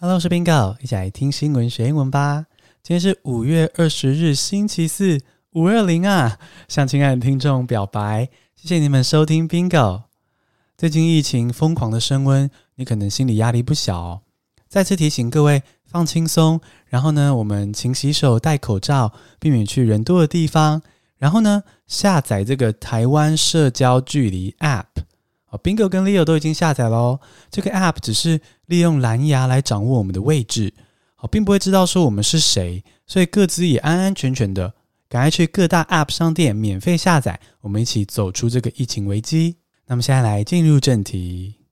Hello，我是 Bingo，一起来听新闻学英文吧。今天是五月二十日，星期四，五二零啊！向亲爱的听众表白，谢谢你们收听 Bingo。最近疫情疯狂的升温，你可能心理压力不小哦。再次提醒各位放轻松，然后呢，我们勤洗手、戴口罩，避免去人多的地方。然后呢，下载这个台湾社交距离 App。Bingo 跟 Leo 都已经下载喽。这个 App 只是利用蓝牙来掌握我们的位置，好，并不会知道说我们是谁，所以各自也安安全全的。赶快去各大 App 商店免费下载，我们一起走出这个疫情危机。那么现在来进入正题。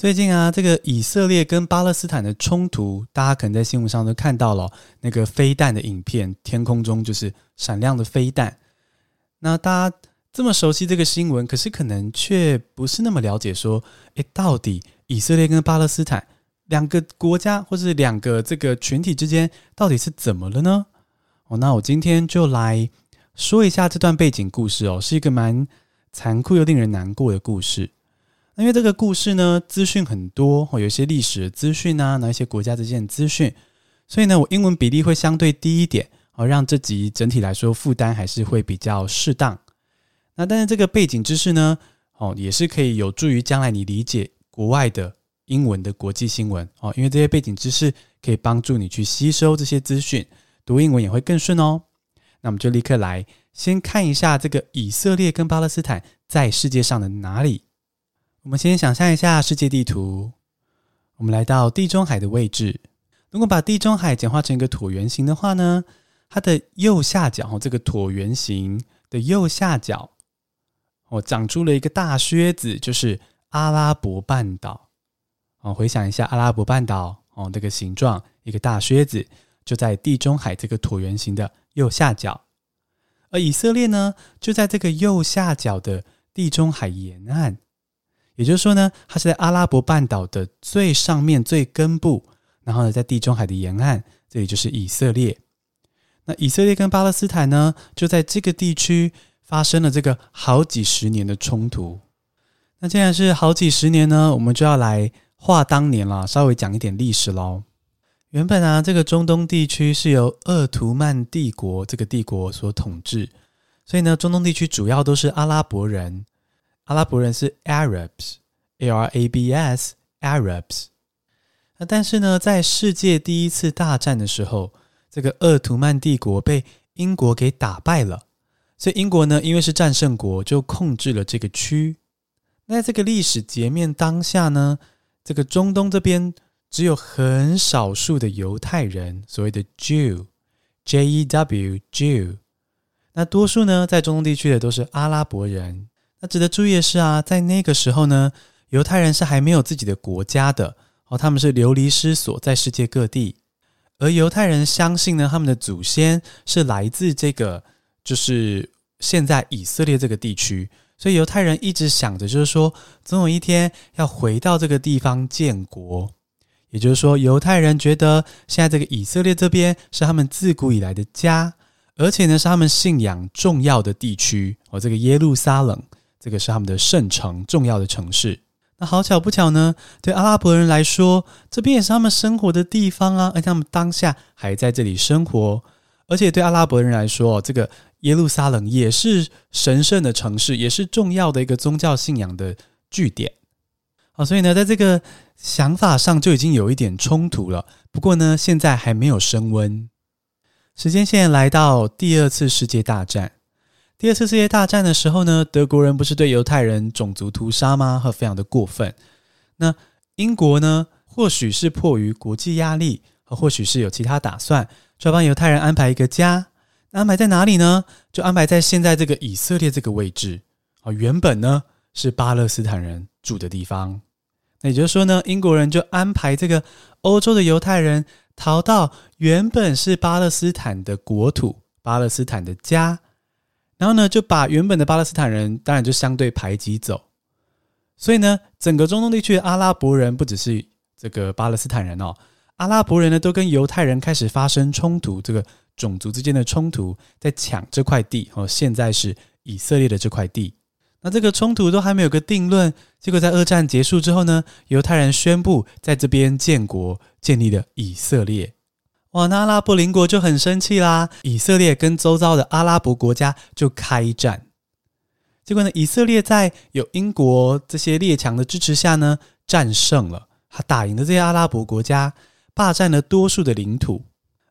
最近啊，这个以色列跟巴勒斯坦的冲突，大家可能在新闻上都看到了那个飞弹的影片，天空中就是闪亮的飞弹。那大家这么熟悉这个新闻，可是可能却不是那么了解，说，诶，到底以色列跟巴勒斯坦两个国家或是两个这个群体之间到底是怎么了呢？哦，那我今天就来说一下这段背景故事哦，是一个蛮残酷又令人难过的故事。因为这个故事呢，资讯很多，有一些历史资讯啊，那一些国家之间的资讯，所以呢，我英文比例会相对低一点，哦，让这集整体来说负担还是会比较适当。那但是这个背景知识呢，哦，也是可以有助于将来你理解国外的英文的国际新闻哦，因为这些背景知识可以帮助你去吸收这些资讯，读英文也会更顺哦。那我们就立刻来先看一下这个以色列跟巴勒斯坦在世界上的哪里。我们先想象一下世界地图，我们来到地中海的位置。如果把地中海简化成一个椭圆形的话呢，它的右下角哦，这个椭圆形的右下角，哦，长出了一个大靴子，就是阿拉伯半岛。哦，回想一下阿拉伯半岛，哦，这个形状，一个大靴子，就在地中海这个椭圆形的右下角。而以色列呢，就在这个右下角的地中海沿岸。也就是说呢，它是在阿拉伯半岛的最上面、最根部，然后呢，在地中海的沿岸，这里就是以色列。那以色列跟巴勒斯坦呢，就在这个地区发生了这个好几十年的冲突。那既然是好几十年呢，我们就要来话当年了，稍微讲一点历史喽。原本啊，这个中东地区是由鄂图曼帝国这个帝国所统治，所以呢，中东地区主要都是阿拉伯人。阿拉伯人是 Arabs，A-R-A-B-S，Arabs。那但是呢，在世界第一次大战的时候，这个鄂图曼帝国被英国给打败了，所以英国呢，因为是战胜国，就控制了这个区。那这个历史截面当下呢，这个中东这边只有很少数的犹太人，所谓的 Jew，J-E-W，Jew。那多数呢，在中东地区的都是阿拉伯人。那值得注意的是啊，在那个时候呢，犹太人是还没有自己的国家的哦，他们是流离失所在世界各地，而犹太人相信呢，他们的祖先是来自这个就是现在以色列这个地区，所以犹太人一直想着就是说，总有一天要回到这个地方建国，也就是说，犹太人觉得现在这个以色列这边是他们自古以来的家，而且呢，是他们信仰重要的地区哦，这个耶路撒冷。这个是他们的圣城，重要的城市。那好巧不巧呢，对阿拉伯人来说，这边也是他们生活的地方啊，而且他们当下还在这里生活。而且对阿拉伯人来说，这个耶路撒冷也是神圣的城市，也是重要的一个宗教信仰的据点。好，所以呢，在这个想法上就已经有一点冲突了。不过呢，现在还没有升温。时间线来到第二次世界大战。第二次世界大战的时候呢，德国人不是对犹太人种族屠杀吗？和非常的过分。那英国呢，或许是迫于国际压力，和或许是有其他打算，就要帮犹太人安排一个家。那安排在哪里呢？就安排在现在这个以色列这个位置。啊，原本呢是巴勒斯坦人住的地方。那也就是说呢，英国人就安排这个欧洲的犹太人逃到原本是巴勒斯坦的国土，巴勒斯坦的家。然后呢，就把原本的巴勒斯坦人当然就相对排挤走，所以呢，整个中东地区的阿拉伯人不只是这个巴勒斯坦人哦，阿拉伯人呢都跟犹太人开始发生冲突，这个种族之间的冲突，在抢这块地哦。现在是以色列的这块地，那这个冲突都还没有个定论。结果在二战结束之后呢，犹太人宣布在这边建国，建立了以色列。哇，那阿拉伯邻国就很生气啦，以色列跟周遭的阿拉伯国家就开战。结果呢，以色列在有英国这些列强的支持下呢，战胜了，他打赢了这些阿拉伯国家，霸占了多数的领土，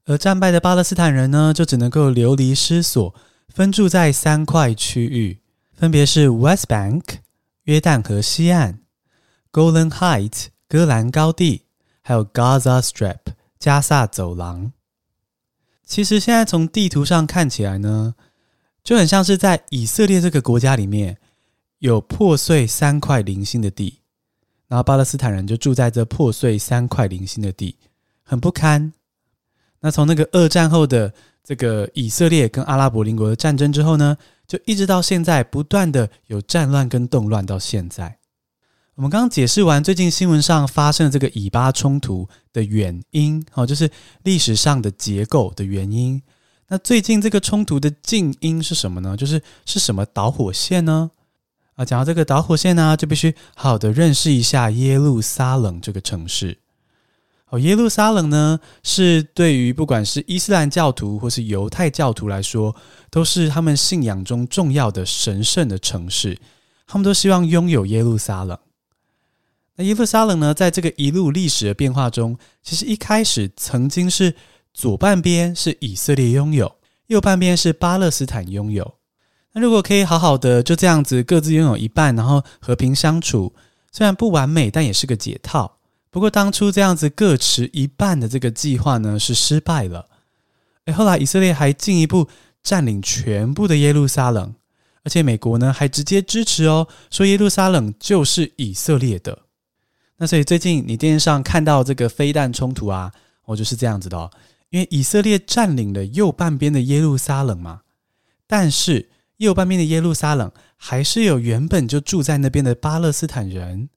而战败的巴勒斯坦人呢，就只能够流离失所，分住在三块区域，分别是 West Bank 约旦河西岸、Golan Heights 戈兰高地，还有 Gaza Strip 加萨走廊。其实现在从地图上看起来呢，就很像是在以色列这个国家里面有破碎三块零星的地，然后巴勒斯坦人就住在这破碎三块零星的地，很不堪。那从那个二战后的这个以色列跟阿拉伯邻国的战争之后呢，就一直到现在不断的有战乱跟动乱到现在。我们刚刚解释完最近新闻上发生的这个以巴冲突的原因，哦，就是历史上的结构的原因。那最近这个冲突的近因是什么呢？就是是什么导火线呢？啊，讲到这个导火线呢，就必须好好的认识一下耶路撒冷这个城市。哦，耶路撒冷呢，是对于不管是伊斯兰教徒或是犹太教徒来说，都是他们信仰中重要的神圣的城市。他们都希望拥有耶路撒冷。耶路撒冷呢，在这个一路历史的变化中，其实一开始曾经是。左半边是以色列拥有，右半边是巴勒斯坦拥有。那如果可以好好的就这样子各自拥有一半，然后和平相处，虽然不完美，但也是个解套。不过当初这样子各持一半的这个计划呢，是失败了。诶，后来以色列还进一步占领全部的耶路撒冷，而且美国呢还直接支持哦，说耶路撒冷就是以色列的。那所以最近你电视上看到这个飞弹冲突啊，哦就是这样子的哦。因为以色列占领了右半边的耶路撒冷嘛，但是右半边的耶路撒冷还是有原本就住在那边的巴勒斯坦人。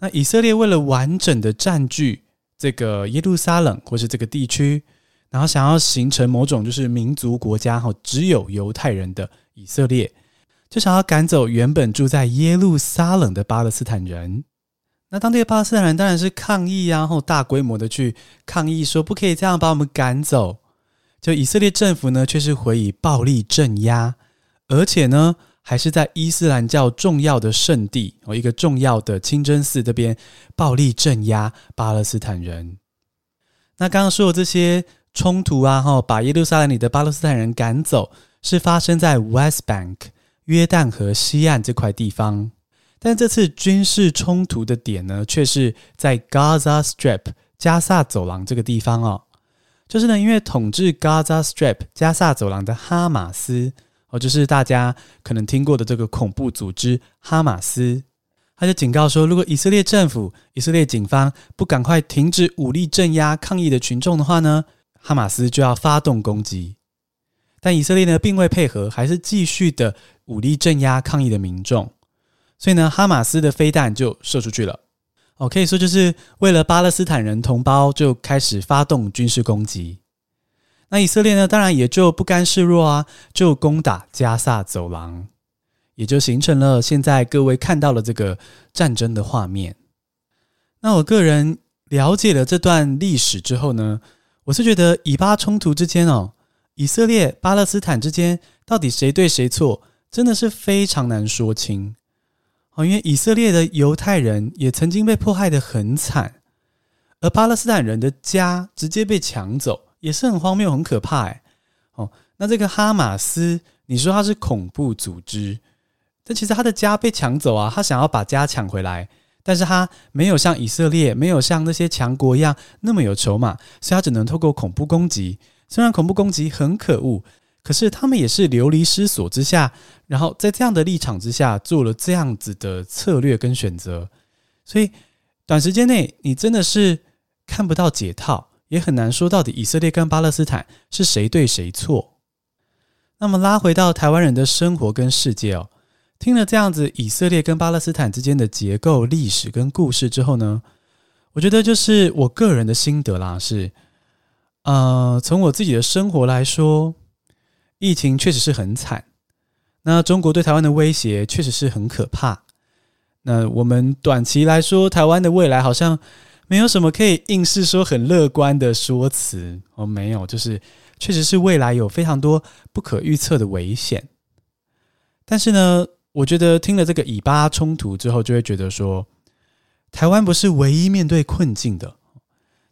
那以色列为了完整的占据这个耶路撒冷或是这个地区，然后想要形成某种就是民族国家哈，只有犹太人的以色列，就想要赶走原本住在耶路撒冷的巴勒斯坦人。那当地的巴勒斯坦人当然是抗议啊，然后大规模的去抗议，说不可以这样把我们赶走。就以色列政府呢，却是回以暴力镇压，而且呢，还是在伊斯兰教重要的圣地哦，一个重要的清真寺这边暴力镇压巴勒斯坦人。那刚刚说的这些冲突啊，哈，把耶路撒冷里的巴勒斯坦人赶走，是发生在 West Bank 约旦河西岸这块地方。但这次军事冲突的点呢，却是在 Gaza Strip 加萨走廊这个地方哦。就是呢，因为统治 Gaza Strip 加萨走廊的哈马斯哦，就是大家可能听过的这个恐怖组织哈马斯，他就警告说，如果以色列政府、以色列警方不赶快停止武力镇压抗议的群众的话呢，哈马斯就要发动攻击。但以色列呢，并未配合，还是继续的武力镇压抗议的民众。所以呢，哈马斯的飞弹就射出去了。哦，可以说就是为了巴勒斯坦人同胞，就开始发动军事攻击。那以色列呢，当然也就不甘示弱啊，就攻打加萨走廊，也就形成了现在各位看到的这个战争的画面。那我个人了解了这段历史之后呢，我是觉得以巴冲突之间哦，以色列、巴勒斯坦之间到底谁对谁错，真的是非常难说清。哦，因为以色列的犹太人也曾经被迫害得很惨，而巴勒斯坦人的家直接被抢走，也是很荒谬、很可怕哎。哦，那这个哈马斯，你说他是恐怖组织，但其实他的家被抢走啊，他想要把家抢回来，但是他没有像以色列，没有像那些强国一样那么有筹码，所以他只能透过恐怖攻击。虽然恐怖攻击很可恶。可是他们也是流离失所之下，然后在这样的立场之下做了这样子的策略跟选择，所以短时间内你真的是看不到解套，也很难说到底以色列跟巴勒斯坦是谁对谁错。那么拉回到台湾人的生活跟世界哦，听了这样子以色列跟巴勒斯坦之间的结构、历史跟故事之后呢，我觉得就是我个人的心得啦，是，呃，从我自己的生活来说，疫情确实是很惨。那中国对台湾的威胁确实是很可怕。那我们短期来说，台湾的未来好像没有什么可以硬是说很乐观的说辞哦，没有，就是确实是未来有非常多不可预测的危险。但是呢，我觉得听了这个以巴冲突之后，就会觉得说。台湾不是唯一面对困境的，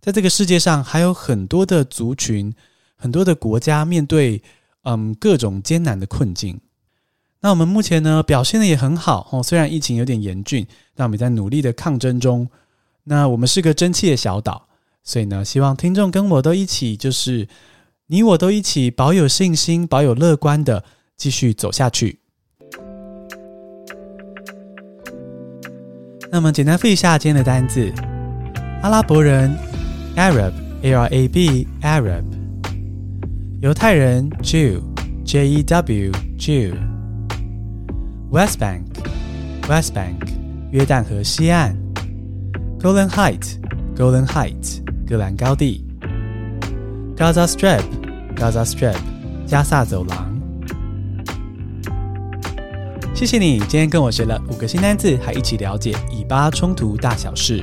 在这个世界上还有很多的族群、很多的国家面对嗯各种艰难的困境。那我们目前呢表现得也很好哦，虽然疫情有点严峻，但我们在努力的抗争中。那我们是个争气的小岛，所以呢，希望听众跟我都一起，就是你我都一起保有信心、保有乐观的继续走下去。那么简单复一下今天的单字：阿拉伯人 （Arab，A R A B Arab），犹太人 （Jew，J E W Jew），West Bank，West Bank，约旦河西岸，Golan Heights，Golan Heights，戈兰高地，Gaza Strip，Gaza Strip，加萨走廊。谢谢你今天跟我学了五个新单字，还一起了解以巴冲突大小事。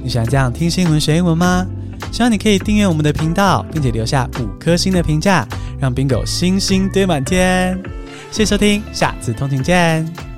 你喜欢这样听新闻学英文吗？希望你可以订阅我们的频道，并且留下五颗星的评价，让 Bingo 星星堆满天。谢谢收听，下次通勤见。